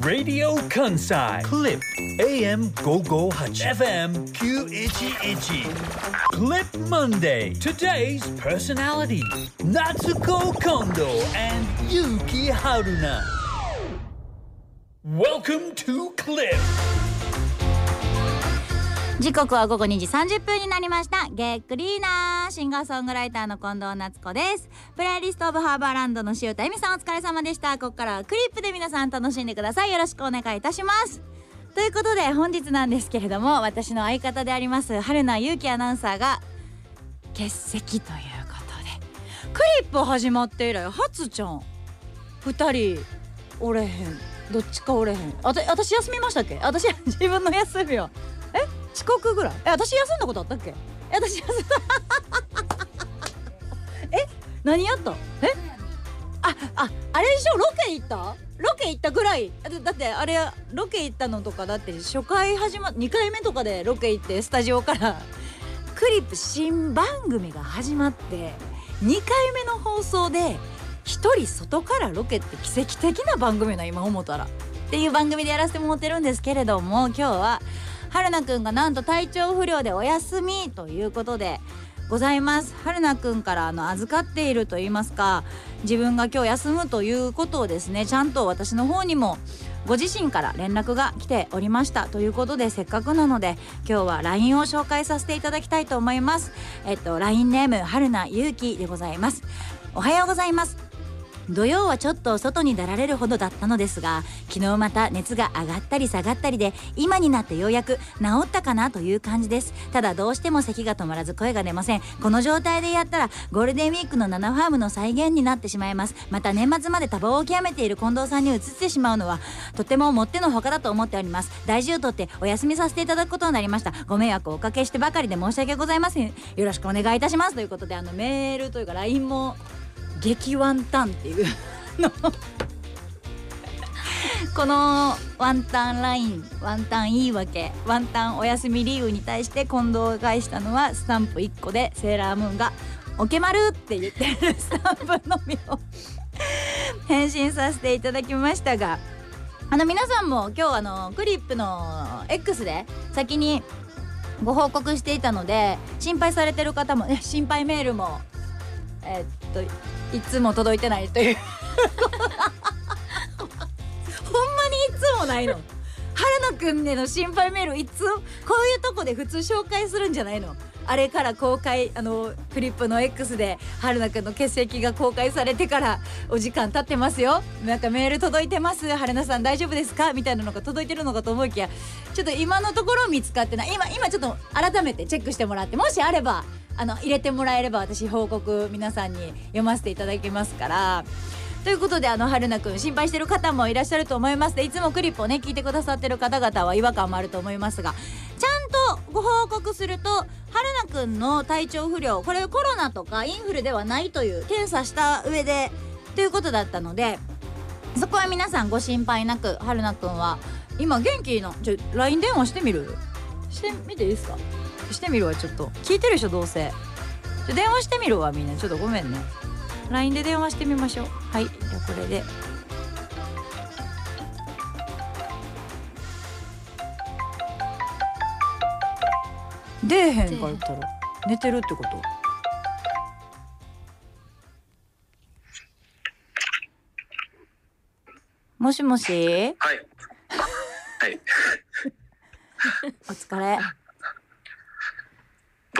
Radio Kansai. Clip AM 558 FM 911 Clip Monday. Today's personality Natsuko Kondo and Yuki Haruna. Welcome to Clip 時刻は午後2時30分になりました。ゲックリーナーシンガーソングライターの近藤夏子です。プレイリストオブハーバーランドの塩田恵美さんお疲れ様でした。ここからはクリップで皆さん楽しんでください。よろしくお願いいたします。ということで本日なんですけれども私の相方であります春名優樹アナウンサーが欠席ということでクリップ始まって以来初ちゃん。2人おれへん。どっちかおれへん。あた私休みましたっけ？私自分の休みは遅刻ぐらい？え私休んだことあったっけ？え私休んだ。え何やった？え？あああれでしょ？ロケ行った？ロケ行ったぐらい。だってあれロケ行ったのとかだって初回始ま2回目とかでロケ行ってスタジオからクリップ新番組が始まって2回目の放送で一人外からロケって奇跡的な番組な今思ったら。っていう番組でやらせてもらってるんですけれども今日は春菜くんがなんと体調不良でお休みということでございます。春菜くんからあの預かっていると言いますか自分が今日休むということをですねちゃんと私の方にもご自身から連絡が来ておりましたということでせっかくなので今日は LINE を紹介させていただきたいと思います。えっと LINE ネーム春名ゆうきでございます。おはようございます。土曜はちょっと外に出られるほどだったのですが昨日また熱が上がったり下がったりで今になってようやく治ったかなという感じです。ただどうしても咳が止まらず声が出ません。この状態でやったらゴールデンウィークの7ファームの再現になってしまいます。また年末まで多忙を極めている近藤さんに移ってしまうのはとてももってのほかだと思っております。大事をとってお休みさせていただくことになりました。ご迷惑をおかけしてばかりで申し訳ございません。よろしくお願いいたします。ということであのメールというか LINE も激ワンタンっていうの このワンタンラインワンタンいいわけワンタンお休み理由に対して近藤返したのはスタンプ1個でセーラームーンが「オケマル!」って言ってるスタンプのみを返信させていただきましたがあの皆さんも今日あのクリップの X で先にご報告していたので心配されてる方も、ね、心配メールもえーっといつも届いてないという。ほんまにいつもないの？春野くんへの心配メールいつ？こういうとこで普通紹介するんじゃないの？あれから公開あのクリップの X で春菜くんの欠席が公開されてからお時間経ってますよ。なんかメール届いてます？春菜さん大丈夫ですか？みたいなのが届いてるのかと思いきやちょっと今のところ見つかってない。今今ちょっと改めてチェックしてもらってもしあればあの入れてもらえれば私報告皆さんに読ませていただきますから。ということであの春菜くん心配してる方もいらっしゃると思いますでいつもクリップをね聞いてくださってる方々は違和感もあると思いますがちゃんとご報告すると春菜くんの体調不良これコロナとかインフルではないという検査した上でということだったのでそこは皆さんご心配なく春菜くんは今元気のちょ LINE 電話してみる？してみていいですか？してみるわちょっと。聞いてるでしょどうせ。ちょ電話してみるわみんな。ちょっとごめんね。LINE で電話してみましょう。はい。じゃあこれで。出えへんかったら寝てるってこと？もしもし？はい。はい。お疲れ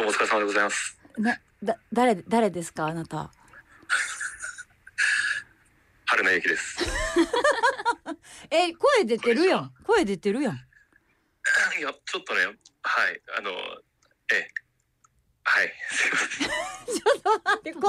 どうもお疲れ様でございます。なだ誰誰ですかあなた春名ゆきです。え声出てるやん声出てるやんいや、ちょっとね、はい、あの、ええ。はい、すいません。ちょっと待ってこんな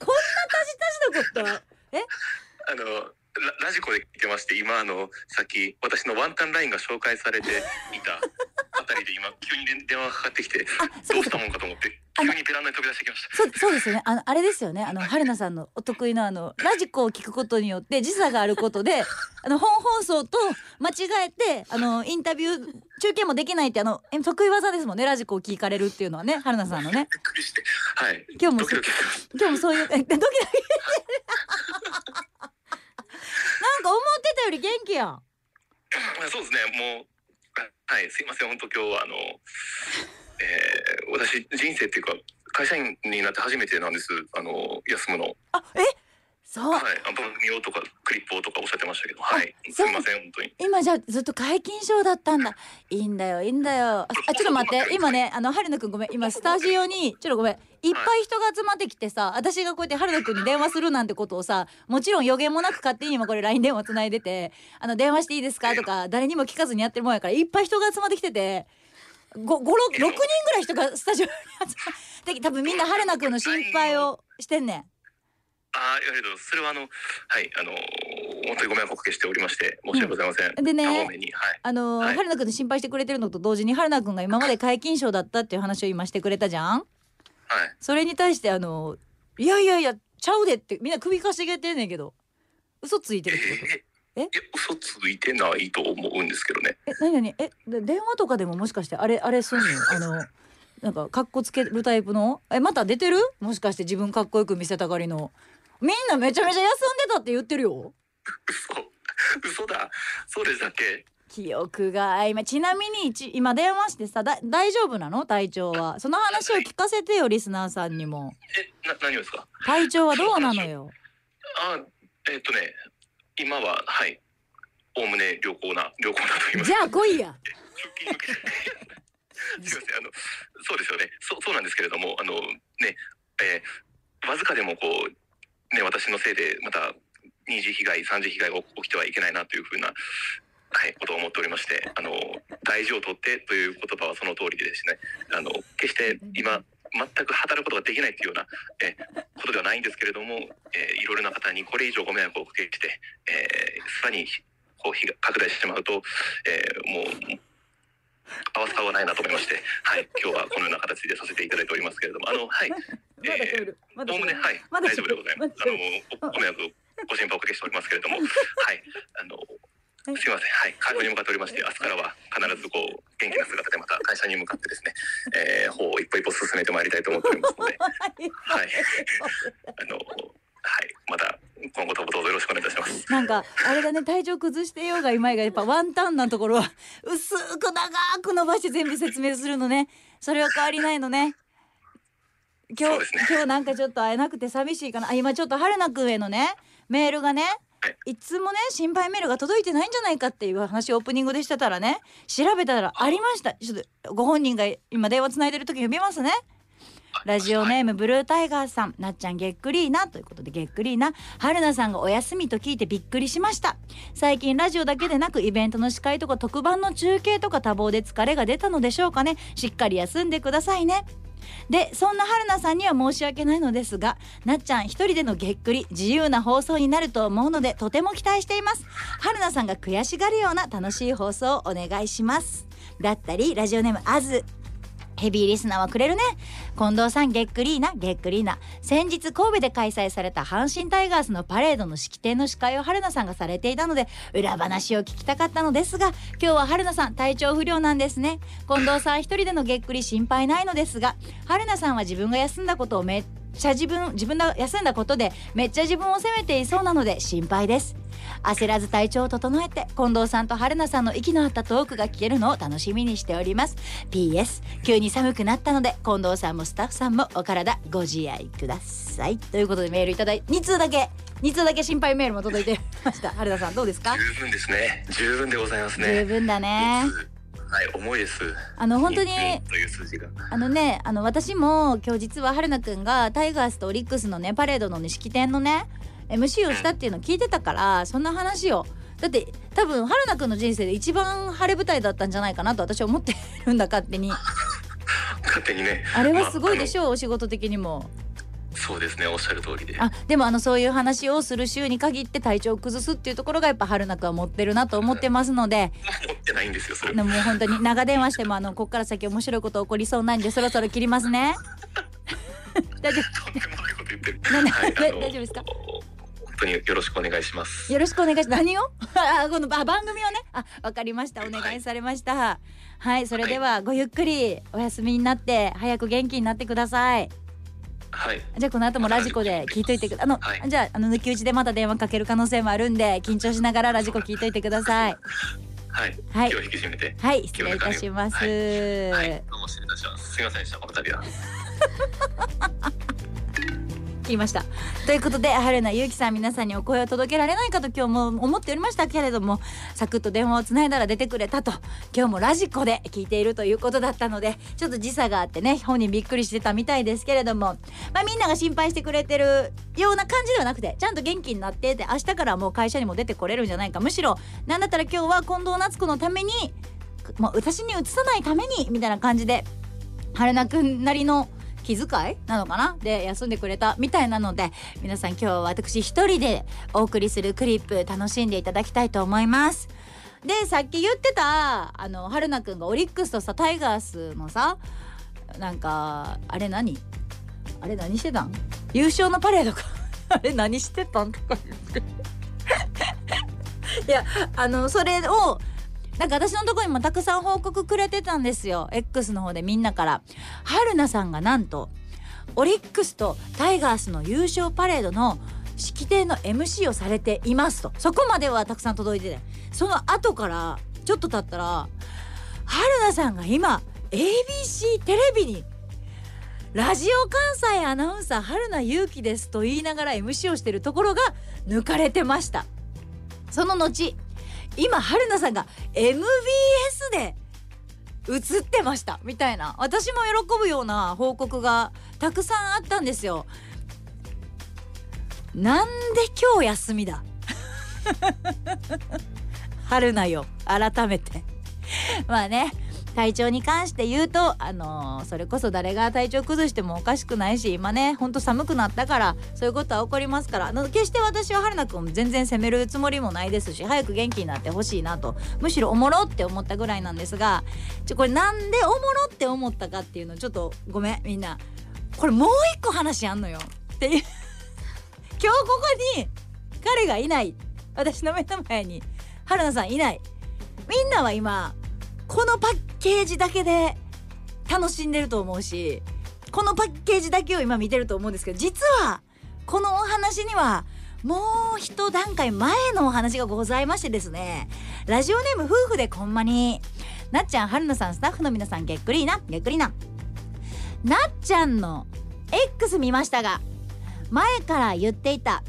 こんなたじたじのことえ？あの、ララジコで聞いてまして今あのさっき私のワンタンラインが紹介されていたあ たりで今急に電電話がか。かってきてどうしたもんか。と思って急にベランダに飛び出してきましたそうそうですよね。あのあれですよね。あの春菜さんのお得意のあのラジコを聞くことによって時差があることで あの本放送と間違えてあのインタビュー中継もできないってあのえ得意技ですもんね。ラジコを聞かれるっていうのはね春菜さんのね。びっくりして。はい。今日もドキドキ今日もそういうえドキドキ。なんか思ってたより元気やん。そうですね。もうあはいすいません本当今日はあの、えー、私人生っていうか会社員になって初めてなんですあの休むの。あえそう。はい。あ番組をとかクリップをとかおっしゃってましたけど。はい。すそう。いません本当に。今じゃあずっと解禁賞だったんだ。いいんだよいいんだよ。ああちょっと待って。今ねあの春菜くんごめん。今スタジオにちょっとごめん。い。っぱい人が集まってきてさ私がこうやって春菜くんに電話するなんてことをさもちろん予言もなく勝手に今これ LINE 電話つないでて「あの電話していいですか?」とか誰にも聞かずにやってるもんやからいっぱい人が集まってきてて。5 6 6人ぐらい人がスタジオに集まってき多分みんな春菜くんの心配をしてんねん。ああ、いやけど、それはあの、はい、あの本当にご迷惑をおかけしておりまして、申し訳ございません。うん。でねはい。あのーはい。春菜くんの心配してくれてるのと同時に春菜くんが今まで皆勤賞だったっていう話を今してくれたじゃん？はい。それに対してあのいやいやいやちゃうでってみんな首かしげてんねんけど。嘘ついてるってこと？ええ？いや嘘ついてないと思うんですけどね。え何何？えで電話とかでももしかしてあれあれすんの？あのなんかかっこつけるタイプの？えまた出てる？もしかして自分かっこよく見せたがりのみんなめちゃめちゃ休んでたって言ってるよ嘘、嘘だ。そうでしたっけ？記憶が曖昧ちなみにち今電話してさだ大丈夫なの？体調はその話を聞かせてよリスナーさんにもえ、な、何をですか？体調はどうなのよ？あ、えっとね、今は、はい。おおむね良好な、良好なと言いますじか。ゃあ来いや。すみません、あの、そうですよね。そう、そうなんですけれども、あの、ね、えーわずかでもこう、ね、私のせいで、また。二次被害、三次被害が起きてはいけないなというふうな。はい、ことを思っておりまして、あの、大事をとってという言葉はその通りでですね。あの、決して今。全く働くことができないというような、えことではないんですけれども、えいろいろな方にこれ以上ご迷惑をおかけして、えーさらにこう拡大してしまうと、えーもう合わせたはないなと思いまして、はい、今日はこのような形でさせていただいておりますけれども、あの、はい、まだ喋るまだおおむね、はい、まだ大丈夫でございます。あの、おご迷惑、ご心配をおかけしておりますけれども、はい、あの、すみません、はい、会場に向かっておりまして、明日からは必ずこう、元気な姿でまた会社に向かってですね、えー、方を一歩一歩進めてまいりたいと思っておりますので、はい、あの、はい、また今後ともどうぞよろしくお願いいたします。なんかあれだね体調崩してようが今がやっぱワンタンなところは薄く長く伸ばして全部説明するのね。それは変わりないのね。今日、ね。今日なんかちょっと会えなくて寂しいかな。あ今ちょっと春菜くんへのねメールがねはい。いつもね心配メールが届いてないんじゃないかっていう話をオープニングでしてたらね調べたらありました。ちょっとご本人が今電話つないでる時呼びますねラジオネームブルータイガーさん。なっちゃんげっくりーな。ということでげっくりーな。春菜さんがお休みと聞いてびっくりしました。最近ラジオだけでなくイベントの司会とか特番の中継とか多忙で疲れが出たのでしょうかね。しっかり休んでくださいね。でそんな春菜さんには申し訳ないのですがなっちゃん一人でのげっくり自由な放送になると思うのでとても期待しています。春菜さんが悔しがるような楽しい放送をお願いします。だったりラジオネームあず。ヘビーリスナーはくれるね。近藤さんげっくりーな。げっくりーな。先日神戸で開催された阪神タイガースのパレードの式典の司会を春菜さんがされていたので裏話を聞きたかったのですが今日は春菜さん体調不良なんですね。近藤さん一人でのげっくり心配ないのですが春菜さんは自分が休んだことをめっちゃ自分自分が休んだことでめっちゃ自分を責めていそうなので心配です。焦らず体調を整えて近藤さんと春菜さんの息の合ったトークが聞けるのを楽しみにしております。PS 急に寒くなったので近藤さんもスタッフさんもお体ご自愛ください。ということでメールいただいて2通だけ2通だけ心配メールも届いてました。春菜さんどうですか？十分ですね。十分でございます十ね。分だねはい、重いです。あの本当にうんという数字が。あのねあの私も今日実は春菜くんがタイガースとオリックスのねパレードのね式典のね MC をしたっていうのを聞いてたからそんな話をだって多分春菜くんの人生で一番晴れ舞台だったんじゃないかなと私は思ってるんだ勝手に 勝手にね。あれはすごいでしょ。ょうお仕事的にもそうですねおっしゃる通りで。あでもあのそういう話をする週に限って体調を崩すっていうところがやっぱ春菜くんは持ってるなと思ってますので。持ってないんですよそれ。もう本当に長電話してもあのこっから先面白いこと起こりそうなんでそろそろ切りますね。大丈夫。ですか？本当によろしくお願いします。夫よろしくお願いします。何を？あこのあ番組をね。あわかりました。お願いされました。はい、それではごゆっくりお休みになって早く元気になってくださいはい。じゃあこの後もラジコで聞いといてくだあの、はいじゃああの抜き打ちでまた電話かける可能性もあるんで緊張しながらラジコ聞いといてください。はい、はい。気を引き締めて。はい失礼いたします、はい。はい。どうも失礼いたします。すみませんでした。この度は言いました。ということで春菜ゆうきさん皆さんにお声を届けられないかと今日も思っておりましたけれどもサクッと電話をつないだら出てくれたと。今日もラジコで聞いているということだったのでちょっと時差があってね本人びっくりしてたみたいですけれども、まあ、みんなが心配してくれてるような感じではなくてちゃんと元気になってて明日からもう会社にも出てこれるんじゃないか。むしろなんだったら今日は近藤夏子のためにもう私に移さないためにみたいな感じで春菜くんなりの気遣いなのかなで休んでくれたみたいなので皆さん今日私一人でお送りするクリップ楽しんでいただきたいと思います。でさっき言ってたあの春菜くんがオリックスとさタイガースのさなんかあれ何？あれ何してたん？優勝のパレードか。あれ何してたん？とか言って。いやあのそれをなんか私のとこにもたくさん報告くれてたんですよ。X の方でみんなから。春菜さんがなんとオリックスとタイガースの優勝パレードの式典の MC をされていますと。そこまではたくさん届いててその後からちょっと経ったら春菜さんが今 ABC テレビにラジオ関西アナウンサー春菜祐希ですと言いながら MC をしてるところが抜かれてました。その後今春菜さんが MBS で映ってました。みたいな。私も喜ぶような報告がたくさんあったんですよ。なんで今日休みだ？春菜よ。改めて。まあね。体調に関して言うとあのーそれこそ誰が体調崩してもおかしくないし今ねほんと寒くなったからそういうことは起こりますから決して私は春菜くんを全然責めるつもりもないですし早く元気になってほしいなとむしろおもろって思ったぐらいなんですがちょこれなんでおもろって思ったかっていうのちょっとごめんみんな。これもう一個話あんのよ。っていう。今日ここに彼がいない。私の目の前に春菜さんいない。みんなは今このパッケージだけで楽しんでると思うしこのパッケージだけを今見てると思うんですけど実はこのお話にはもう一段階前のお話がございましてですねラジオネーム夫婦でこんまになっちゃん春菜さんスタッフの皆さんげっくりなげっくりな。なっちゃんの X 見ましたが前から言っていた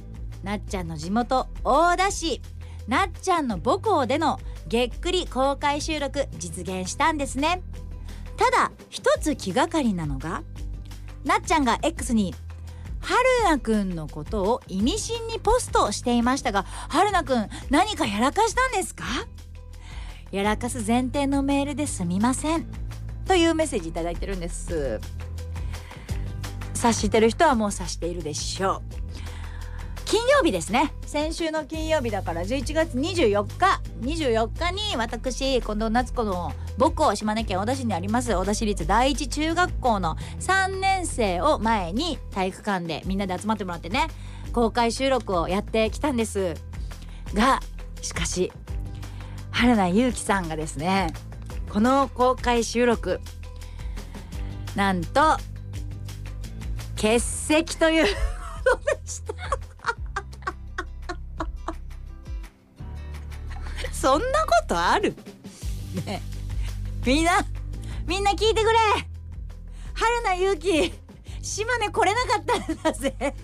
なっちゃんの地元大田市。なっちゃんの母校でのげっくり公開収録実現したんですね。ただ一つ気がかりなのがなっちゃんが X に春菜くんのことを意味深にポストしていましたが春菜くん何かやらかしたんですか？やらかす前提のメールですみません。というメッセージいいてるんです。察してる人はもう察しているでしょう。金曜日ですね。先週の金曜日だから11月24日24日に私近藤夏子の母校島根県小田市にあります小田市立第一中学校の3年生を前に体育館でみんなで集まってもらってね公開収録をやってきたんです。がしかし春菜祐希さんがですねこの公開収録なんと欠席ということでした。そんなことある？ね。みんなみんな聞いてくれ。春菜祐希島根来れなかったんだぜ。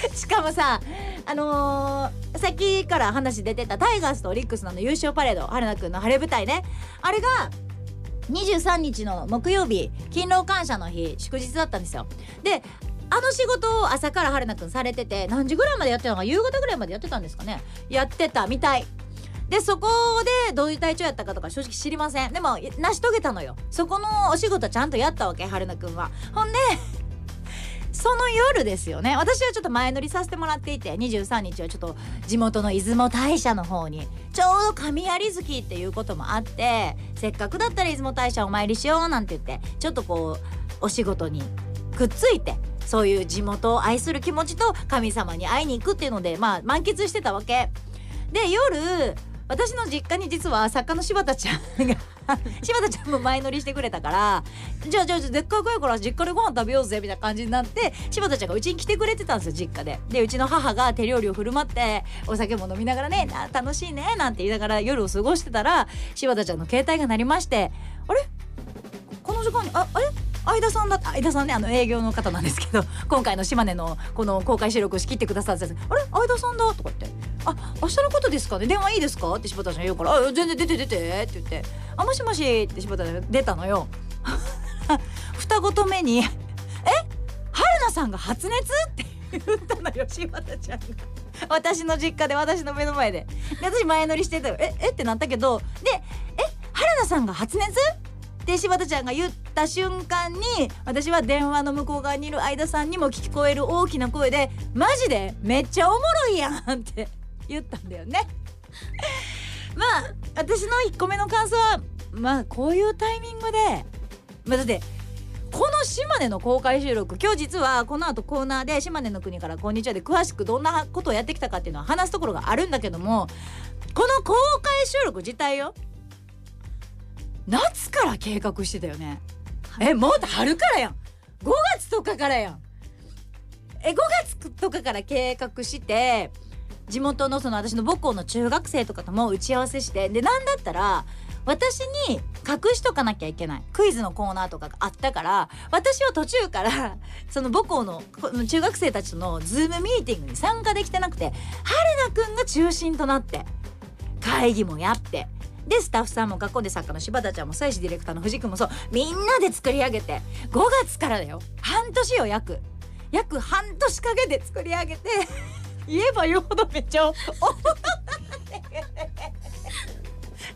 しかもさあのー、さっきから話出てたタイガースとオリックスのの優勝パレード春菜くんの晴れ舞台ね。あれが23日の木曜日勤労感謝の日祝日だったんですよ。であの仕事を朝から春菜くんされてて何時ぐらいまでやってたのか夕方ぐらいまでやってたんですかね。やってたみたい。でそこでどういう体調やったかとか正直知りません。でも成し遂げたのよ。そこのお仕事ちゃんとやったわけ春菜くんは。ほんで その夜ですよね。私はちょっと前乗りさせてもらっていて23日はちょっと地元の出雲大社の方にちょうど神有月っていうこともあってせっかくだったら出雲大社お参りしようなんて言ってちょっとこうお仕事にくっついてそういう地元を愛する気持ちと神様に会いに行くっていうのでまあ満喫してたわけ。で夜私の実家に実は作家の柴田ちゃんが 柴田ちゃんも前乗りしてくれたからじゃあじゃあでっかい声から実家でご飯食べようぜみたいな感じになって柴田ちゃんがうちに来てくれてたんですよ実家で。でうちの母が手料理を振る舞ってお酒も飲みながらねな楽しいねなんて言いながら夜を過ごしてたら柴田ちゃんの携帯が鳴りましてあれ？この時間にああれ？相田さんだ相田さんねあの営業の方なんですけど 今回の島根のこの公開収録を仕切ってくださってたあれ？相田さんだとか言って「あ明日のことですかね？電話いいですか?」って柴田ちゃん言うから「あ全然出て出て」って言って「あもしもし」って柴田ちゃん出たのよ。二言目に「え？春菜さんが発熱?」って言ったのよ柴田ちゃんが。私の実家で私の目の前で。で私前乗りしてたよ。え？え？ってなったけど。で「え？春菜さんが発熱?」で柴田ちゃんが言った瞬間に私は電話の向こう側にいる相田さんにも聞こえる大きな声で「マジでめっちゃおもろいやん」って 言ったんだよね。まあ私の1個目の感想はまあこういうタイミングで、まあ、だってこの島根の公開収録今日実はこの後コーナーで島根の国からこんにちはで詳しくどんなことをやってきたかっていうのは話すところがあるんだけどもこの公開収録自体よ夏から計画してたよね。えもっと春からやん。5月とかからやん。え5月とかから計画して地元のその私の母校の中学生とかとも打ち合わせしてでなんだったら私に隠しとかなきゃいけない。クイズのコーナーとかがあったから私は途中からその母校の中学生たちとのズームミーティングに参加できてなくて春菜くんが中心となって会議もやってでスタッフさんも学校で作家の柴田ちゃんも妻子ディレクターの藤君もそう。みんなで作り上げて5月からだよ。半年よ約。約半年かけて作り上げて 言えば言うほどめっちゃ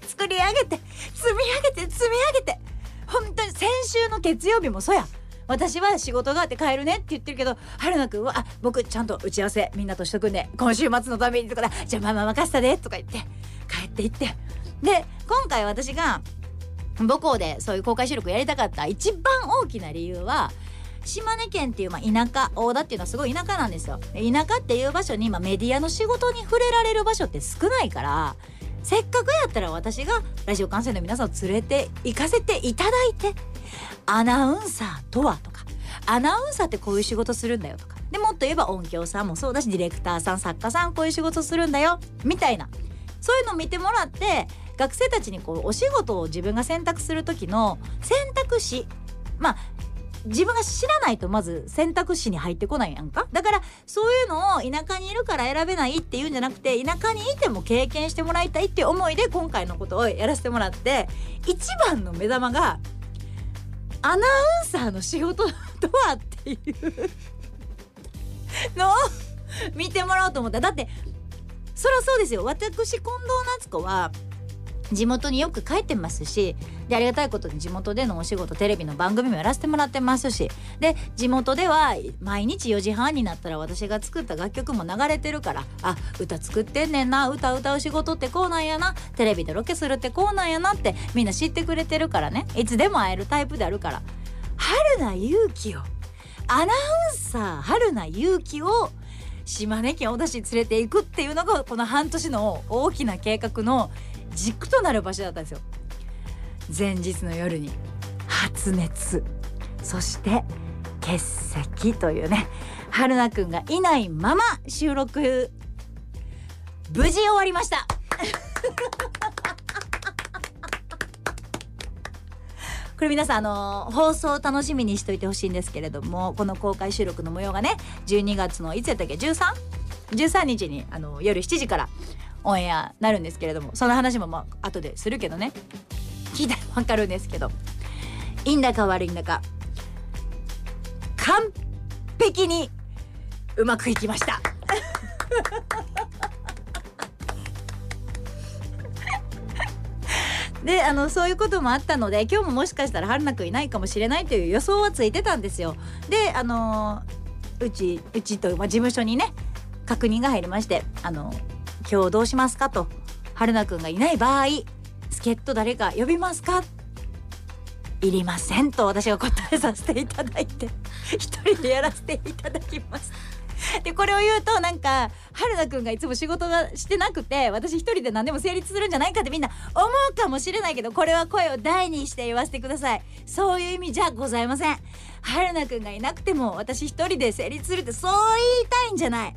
作り上げて積み上げて積み上げて。本当に先週の月曜日もそうや。私は仕事があって帰るねって言ってるけど春菜くんは「あ僕ちゃんと打ち合わせみんなとしとくんで今週末のために」とかだ「じゃあママ任せたで」とか言って帰っていって。で今回私が母校でそういう公開収録やりたかった一番大きな理由は島根県っていう、まあ、田舎大田っていうのはすごい田舎なんですよ。田舎っていう場所に今メディアの仕事に触れられる場所って少ないからせっかくやったら私がラジオ観戦の皆さんを連れて行かせていただいてアナウンサーとはとかアナウンサーってこういう仕事するんだよとかでもっと言えば音響さんもそうだしディレクターさん作家さんこういう仕事するんだよみたいな。そういうのを見てもらって学生たちにこうお仕事を自分が選択する時の選択肢まあ自分が知らないとまず選択肢に入ってこないやんか。だからそういうのを田舎にいるから選べないっていうんじゃなくて田舎にいても経験してもらいたいっていう思いで今回のことをやらせてもらって一番の目玉がアナウンサーの仕事とはっていうのを見てもらおうと思った。だってそりゃそうですよ。私近藤夏子は地元によく帰ってますしでありがたいことに地元でのお仕事テレビの番組もやらせてもらってますしで地元では毎日4時半になったら私が作った楽曲も流れてるからあ歌作ってんねんな歌歌う仕事ってこうなんやなテレビでロケするってこうなんやなってみんな知ってくれてるからね。いつでも会えるタイプであるから。春菜勇気をアナウンサー春菜勇気を島根県小田市に連れていくっていうのがこの半年の大きな計画の軸となる場所だったんですよ。前日の夜に発熱。そして欠席というね。春菜くんがいないまま収録。無事終わりました。これ皆さんあの放送楽しみにしといてほしいんですけれどもこの公開収録の模様がね12月のいつやったっけ？13?13 日にあの夜7時からオンエアなるんですけれどもその話もまあ後でするけどね。聞いたら分かるんですけど。いいんだか悪いんだか。完璧にうまくいきました。であのそういうこともあったので今日ももしかしたら春菜くんいないかもしれないという予想はついてたんですよ。であのうちうちと、まあ、事務所にね確認が入りまして「あの今日どうしますか?」と「春菜くんがいない場合助っ人誰か呼びますか?」いりませんと私が答えさせていただいて一人でやらせていただきます。でこれを言うとなんか春菜くんがいつも仕事がしてなくて私一人で何でも成立するんじゃないかってみんな思うかもしれないけどこれは声を大にして言わせてくださいそういう意味じゃございません春菜くんがいなくても私一人で成立するってそう言いたいんじゃない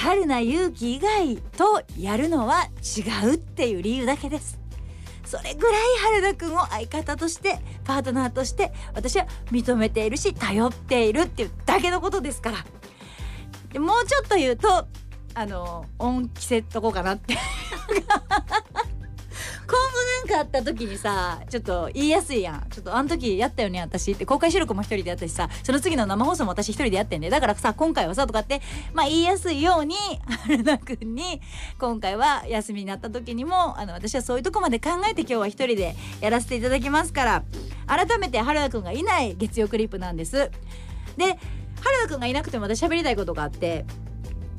春菜勇気以外とやるのは違うっていう理由だけです。それぐらい春菜くんを相方としてパートナーとして私は認めているし頼っているっていうだけのことですから。でもうちょっと言うとあの恩着せとこうかなって。なんかあった時にさちょっと言いやすいやん。ちょっとあの時やったよね私って。公開収録も一人でやったしさその次の生放送も私一人でやってんで。だからさ今回はさとかってまあ言いやすいように春菜くんに今回は休みになった時にもあの私はそういうとこまで考えて今日は一人でやらせていただきますから改めて春菜くんがいない月曜クリップなんです。で春菜くんがいなくても私喋りたいことがあって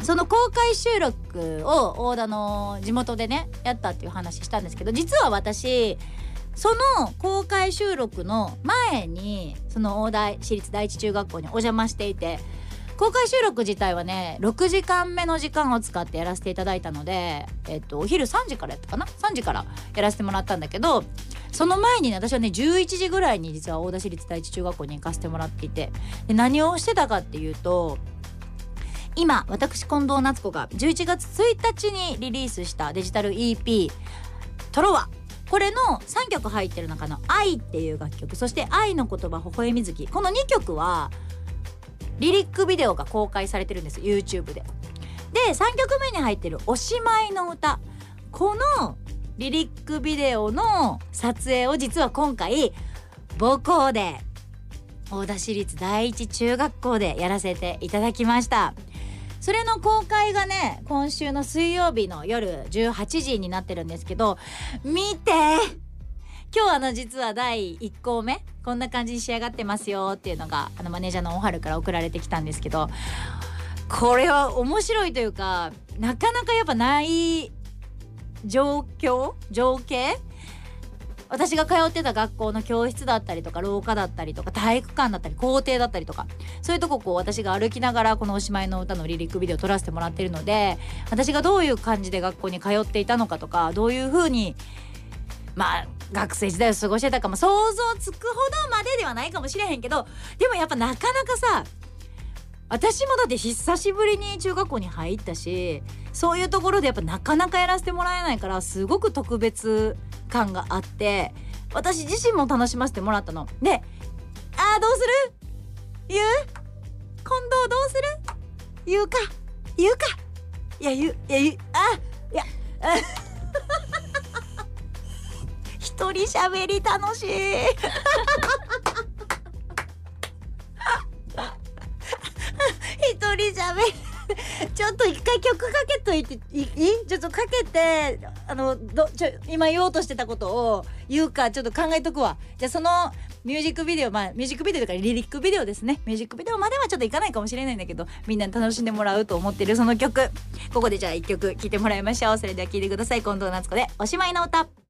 その公開収録を大田の地元でねやったっていう話したんですけど実は私その公開収録の前にその大田市立第一中学校にお邪魔していて公開収録自体はね6時間目の時間を使ってやらせていただいたので、えっと、お昼3時からやったかな？3時からやらせてもらったんだけどその前にね私はね11時ぐらいに実は大田市立第一中学校に行かせてもらっていてで何をしてたかっていうと今私近藤夏子が11月1日にリリースしたデジタル EP「トロワ」これの3曲入ってる中の「愛」っていう楽曲そして「愛の言葉微笑み月」この2曲はリリックビデオが公開されてるんです YouTube で。で3曲目に入ってる「おしまいの歌」このリリックビデオの撮影を実は今回母校で大田市立第一中学校でやらせていただきました。それの公開がね今週の水曜日の夜18時になってるんですけど見て！今日あの実は第1項目こんな感じに仕上がってますよっていうのがあのマネージャーのおはるから送られてきたんですけどこれは面白いというかなかなかやっぱない状況？情景私が通ってた学校の教室だったりとか廊下だったりとか体育館だったり校庭だったりとかそういうとここう私が歩きながらこの「おしまいの歌」のリリックビデオを撮らせてもらってるので私がどういう感じで学校に通っていたのかとかどういう風にまあ学生時代を過ごしてたかも想像つくほどまでではないかもしれへんけどでもやっぱなかなかさ私もだって久しぶりに中学校に入ったしそういうところでやっぱなかなかやらせてもらえないからすごく特別感があって私自身も楽しませてもらったの。であーどうする？言う？近藤どうする？言うか？言うか？いや言ういや言うあいや 一人喋り楽しい。一人喋り ちょっと一回曲かけといていい？ちょっとかけてあのどちょ今言おうとしてたことを言うかちょっと考えとくわ。じゃあそのミュージックビデオまあミュージックビデオとかリリックビデオですね。ミュージックビデオまではちょっといかないかもしれないんだけどみんなに楽しんでもらうと思ってるその曲。ここでじゃあ一曲聴いてもらいましょう。それでは聴いてください。近藤夏子で「おしまいの歌」